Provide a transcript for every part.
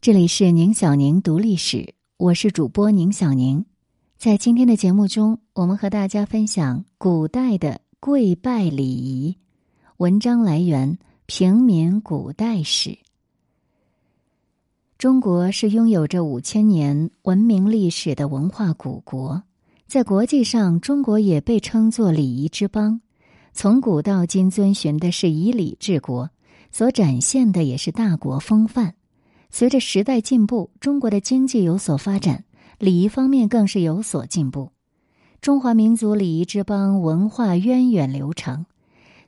这里是宁小宁读历史，我是主播宁小宁。在今天的节目中，我们和大家分享古代的跪拜礼仪。文章来源《平民古代史》。中国是拥有着五千年文明历史的文化古国，在国际上，中国也被称作礼仪之邦。从古到今，遵循的是以礼治国，所展现的也是大国风范。随着时代进步，中国的经济有所发展，礼仪方面更是有所进步。中华民族礼仪之邦，文化源远流长。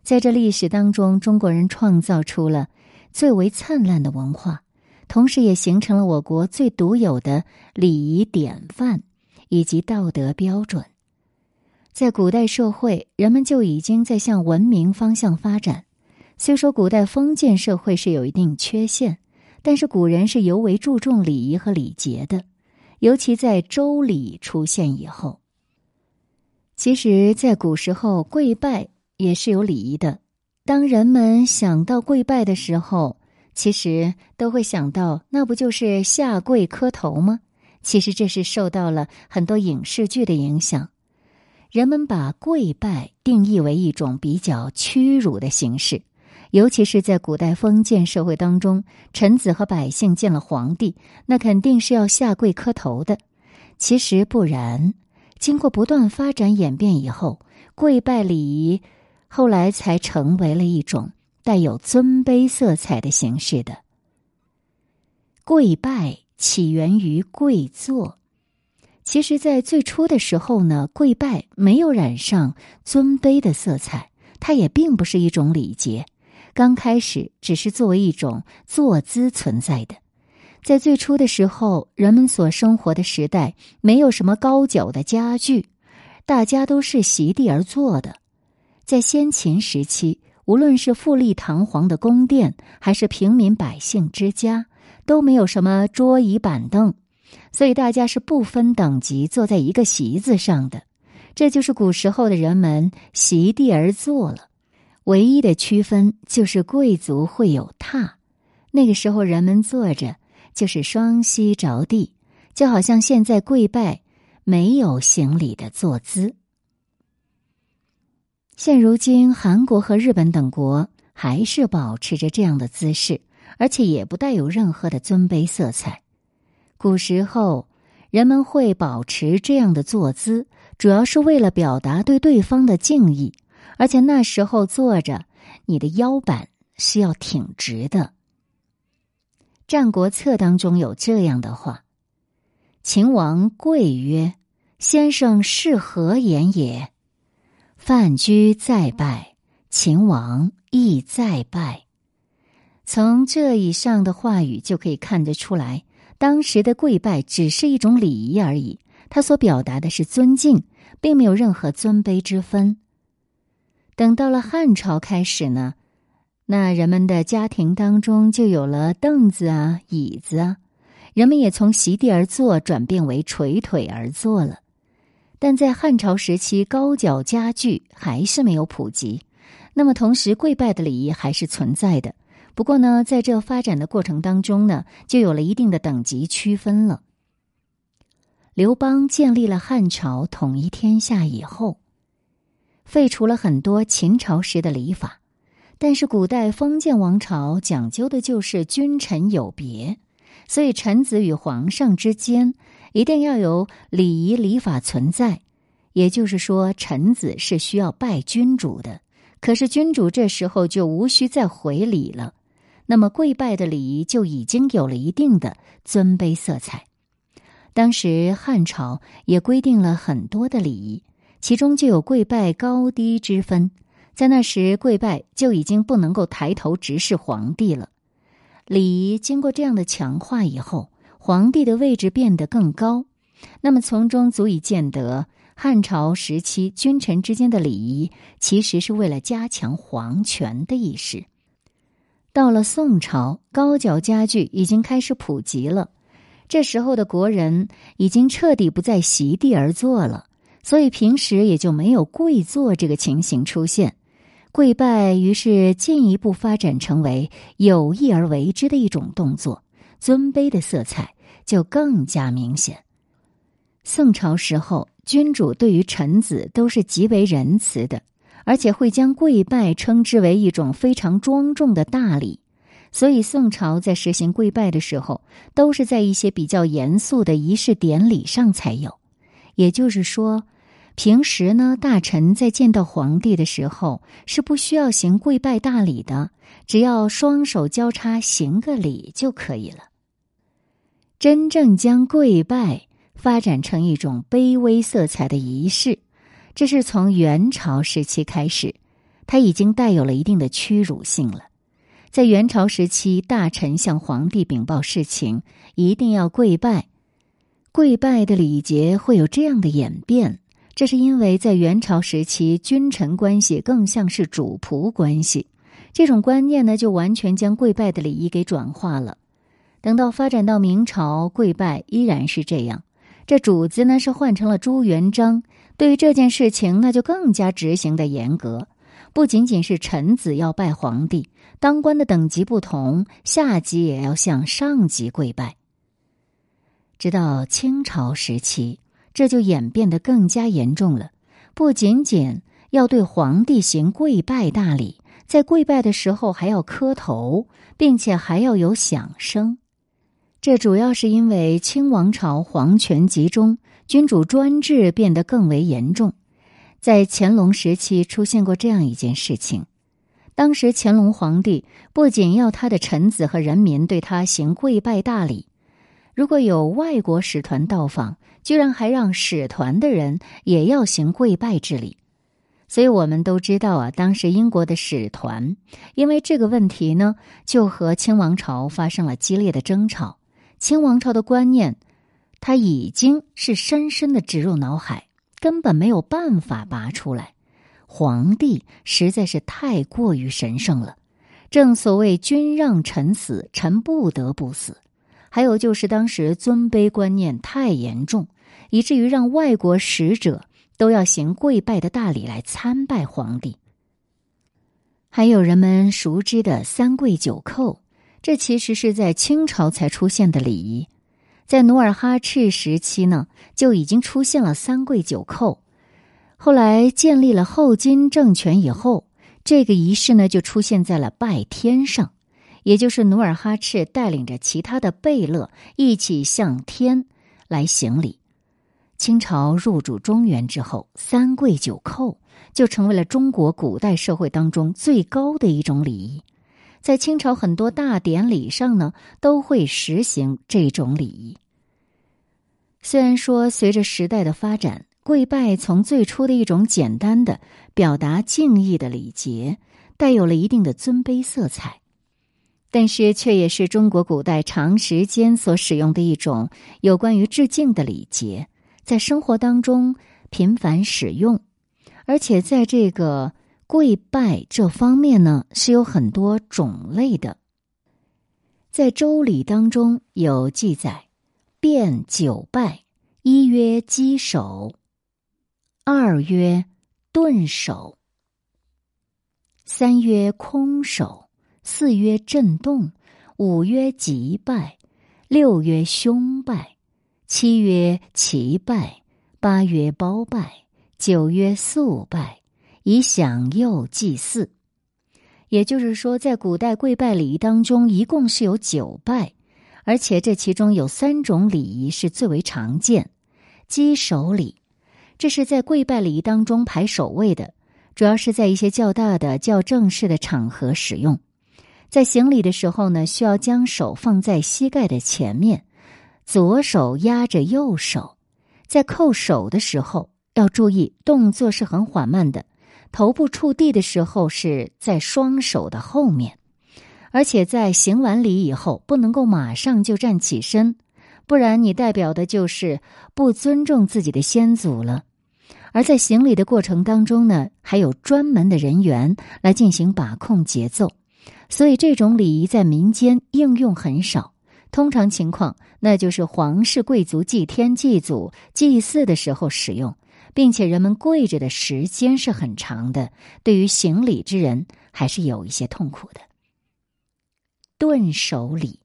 在这历史当中，中国人创造出了最为灿烂的文化，同时也形成了我国最独有的礼仪典范以及道德标准。在古代社会，人们就已经在向文明方向发展。虽说古代封建社会是有一定缺陷。但是古人是尤为注重礼仪和礼节的，尤其在周礼出现以后。其实，在古时候，跪拜也是有礼仪的。当人们想到跪拜的时候，其实都会想到，那不就是下跪磕头吗？其实这是受到了很多影视剧的影响，人们把跪拜定义为一种比较屈辱的形式。尤其是在古代封建社会当中，臣子和百姓见了皇帝，那肯定是要下跪磕头的。其实不然，经过不断发展演变以后，跪拜礼仪后来才成为了一种带有尊卑色彩的形式的。跪拜起源于跪坐，其实，在最初的时候呢，跪拜没有染上尊卑的色彩，它也并不是一种礼节。刚开始只是作为一种坐姿存在的，在最初的时候，人们所生活的时代没有什么高脚的家具，大家都是席地而坐的。在先秦时期，无论是富丽堂皇的宫殿，还是平民百姓之家，都没有什么桌椅板凳，所以大家是不分等级坐在一个席子上的。这就是古时候的人们席地而坐了。唯一的区分就是贵族会有榻，那个时候人们坐着就是双膝着地，就好像现在跪拜没有行礼的坐姿。现如今，韩国和日本等国还是保持着这样的姿势，而且也不带有任何的尊卑色彩。古时候人们会保持这样的坐姿，主要是为了表达对对方的敬意。而且那时候坐着，你的腰板是要挺直的。《战国策》当中有这样的话：“秦王贵曰：‘先生是何言也？’范雎再拜，秦王亦再拜。”从这以上的话语就可以看得出来，当时的跪拜只是一种礼仪而已，他所表达的是尊敬，并没有任何尊卑之分。等到了汉朝开始呢，那人们的家庭当中就有了凳子啊、椅子啊，人们也从席地而坐转变为垂腿而坐了。但在汉朝时期，高脚家具还是没有普及，那么同时跪拜的礼仪还是存在的。不过呢，在这发展的过程当中呢，就有了一定的等级区分了。刘邦建立了汉朝，统一天下以后。废除了很多秦朝时的礼法，但是古代封建王朝讲究的就是君臣有别，所以臣子与皇上之间一定要有礼仪礼法存在。也就是说，臣子是需要拜君主的，可是君主这时候就无需再回礼了。那么跪拜的礼仪就已经有了一定的尊卑色彩。当时汉朝也规定了很多的礼仪。其中就有跪拜高低之分，在那时跪拜就已经不能够抬头直视皇帝了。礼仪经过这样的强化以后，皇帝的位置变得更高。那么从中足以见得，汉朝时期君臣之间的礼仪其实是为了加强皇权的意识。到了宋朝，高脚家具已经开始普及了，这时候的国人已经彻底不再席地而坐了。所以平时也就没有跪坐这个情形出现，跪拜于是进一步发展成为有意而为之的一种动作，尊卑的色彩就更加明显。宋朝时候，君主对于臣子都是极为仁慈的，而且会将跪拜称之为一种非常庄重的大礼。所以，宋朝在实行跪拜的时候，都是在一些比较严肃的仪式典礼上才有。也就是说，平时呢，大臣在见到皇帝的时候是不需要行跪拜大礼的，只要双手交叉行个礼就可以了。真正将跪拜发展成一种卑微色彩的仪式，这是从元朝时期开始，它已经带有了一定的屈辱性了。在元朝时期，大臣向皇帝禀报事情，一定要跪拜。跪拜的礼节会有这样的演变，这是因为在元朝时期，君臣关系更像是主仆关系，这种观念呢，就完全将跪拜的礼仪给转化了。等到发展到明朝，跪拜依然是这样，这主子呢是换成了朱元璋，对于这件事情，那就更加执行的严格。不仅仅是臣子要拜皇帝，当官的等级不同，下级也要向上级跪拜。直到清朝时期，这就演变得更加严重了。不仅仅要对皇帝行跪拜大礼，在跪拜的时候还要磕头，并且还要有响声。这主要是因为清王朝皇权集中，君主专制变得更为严重。在乾隆时期出现过这样一件事情，当时乾隆皇帝不仅要他的臣子和人民对他行跪拜大礼，如果有外国使团到访，居然还让使团的人也要行跪拜之礼。所以我们都知道啊，当时英国的使团因为这个问题呢，就和清王朝发生了激烈的争吵。清王朝的观念，他已经是深深的植入脑海。根本没有办法拔出来，皇帝实在是太过于神圣了。正所谓“君让臣死，臣不得不死”。还有就是当时尊卑观念太严重，以至于让外国使者都要行跪拜的大礼来参拜皇帝。还有人们熟知的三跪九叩，这其实是在清朝才出现的礼仪。在努尔哈赤时期呢，就已经出现了三跪九叩。后来建立了后金政权以后，这个仪式呢就出现在了拜天上，也就是努尔哈赤带领着其他的贝勒一起向天来行礼。清朝入主中原之后，三跪九叩就成为了中国古代社会当中最高的一种礼仪。在清朝很多大典礼上呢，都会实行这种礼仪。虽然说随着时代的发展，跪拜从最初的一种简单的表达敬意的礼节，带有了一定的尊卑色彩，但是却也是中国古代长时间所使用的一种有关于致敬的礼节，在生活当中频繁使用，而且在这个。跪拜这方面呢是有很多种类的，在《周礼》当中有记载：变九拜，一曰稽首，二曰顿首，三曰空首，四曰震动，五曰吉拜，六曰凶拜，七曰奇拜，八曰包拜，九曰素拜。以享佑祭祀，也就是说，在古代跪拜礼仪当中，一共是有九拜，而且这其中有三种礼仪是最为常见。稽首礼，这是在跪拜礼仪当中排首位的，主要是在一些较大的、较正式的场合使用。在行礼的时候呢，需要将手放在膝盖的前面，左手压着右手，在叩首的时候要注意动作是很缓慢的。头部触地的时候是在双手的后面，而且在行完礼以后不能够马上就站起身，不然你代表的就是不尊重自己的先祖了。而在行礼的过程当中呢，还有专门的人员来进行把控节奏，所以这种礼仪在民间应用很少。通常情况，那就是皇室贵族祭天祭祖、祭祀的时候使用。并且人们跪着的时间是很长的，对于行礼之人还是有一些痛苦的。顿首礼，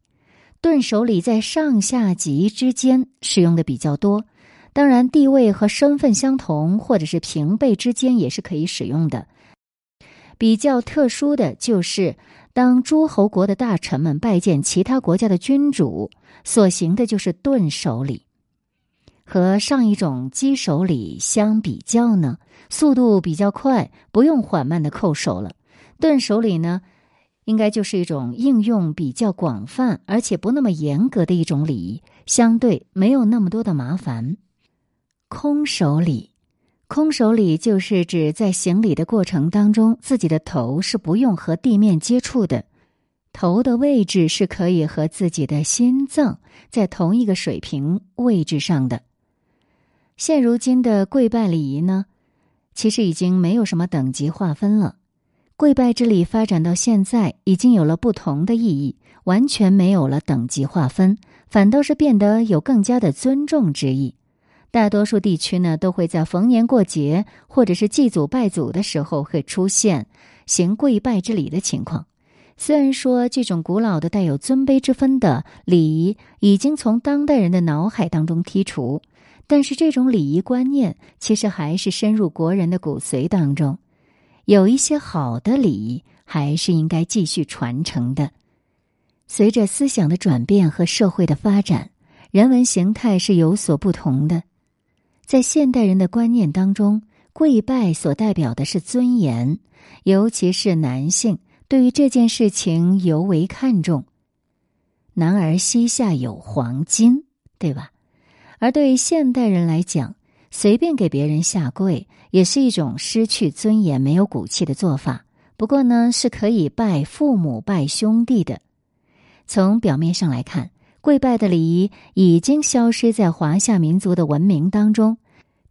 顿首礼在上下级之间使用的比较多。当然，地位和身份相同或者是平辈之间也是可以使用的。比较特殊的就是，当诸侯国的大臣们拜见其他国家的君主，所行的就是顿首礼。和上一种击手礼相比较呢，速度比较快，不用缓慢的叩首了。顿首礼呢，应该就是一种应用比较广泛，而且不那么严格的一种礼仪，相对没有那么多的麻烦。空手礼，空手礼就是指在行礼的过程当中，自己的头是不用和地面接触的，头的位置是可以和自己的心脏在同一个水平位置上的。现如今的跪拜礼仪呢，其实已经没有什么等级划分了。跪拜之礼发展到现在，已经有了不同的意义，完全没有了等级划分，反倒是变得有更加的尊重之意。大多数地区呢，都会在逢年过节或者是祭祖拜祖的时候，会出现行跪拜之礼的情况。虽然说这种古老的带有尊卑之分的礼仪已经从当代人的脑海当中剔除。但是这种礼仪观念其实还是深入国人的骨髓当中，有一些好的礼仪还是应该继续传承的。随着思想的转变和社会的发展，人文形态是有所不同的。在现代人的观念当中，跪拜所代表的是尊严，尤其是男性对于这件事情尤为看重。男儿膝下有黄金，对吧？而对于现代人来讲，随便给别人下跪也是一种失去尊严、没有骨气的做法。不过呢，是可以拜父母、拜兄弟的。从表面上来看，跪拜的礼仪已经消失在华夏民族的文明当中，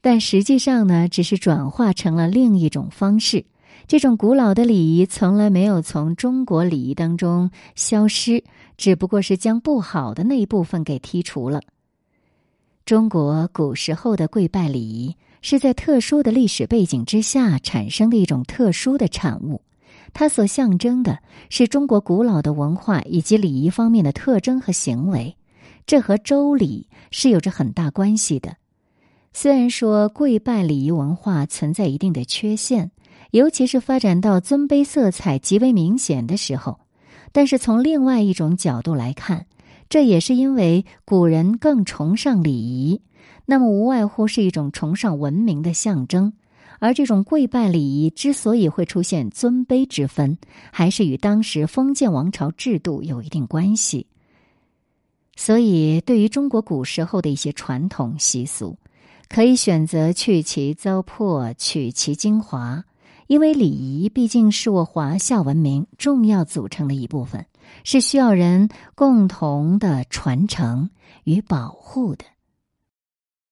但实际上呢，只是转化成了另一种方式。这种古老的礼仪从来没有从中国礼仪当中消失，只不过是将不好的那一部分给剔除了。中国古时候的跪拜礼仪是在特殊的历史背景之下产生的一种特殊的产物，它所象征的是中国古老的文化以及礼仪方面的特征和行为，这和周礼是有着很大关系的。虽然说跪拜礼仪文化存在一定的缺陷，尤其是发展到尊卑色彩极为明显的时候，但是从另外一种角度来看。这也是因为古人更崇尚礼仪，那么无外乎是一种崇尚文明的象征。而这种跪拜礼仪之所以会出现尊卑之分，还是与当时封建王朝制度有一定关系。所以，对于中国古时候的一些传统习俗，可以选择去其糟粕，取其精华。因为礼仪毕竟是我华夏文明重要组成的一部分，是需要人共同的传承与保护的。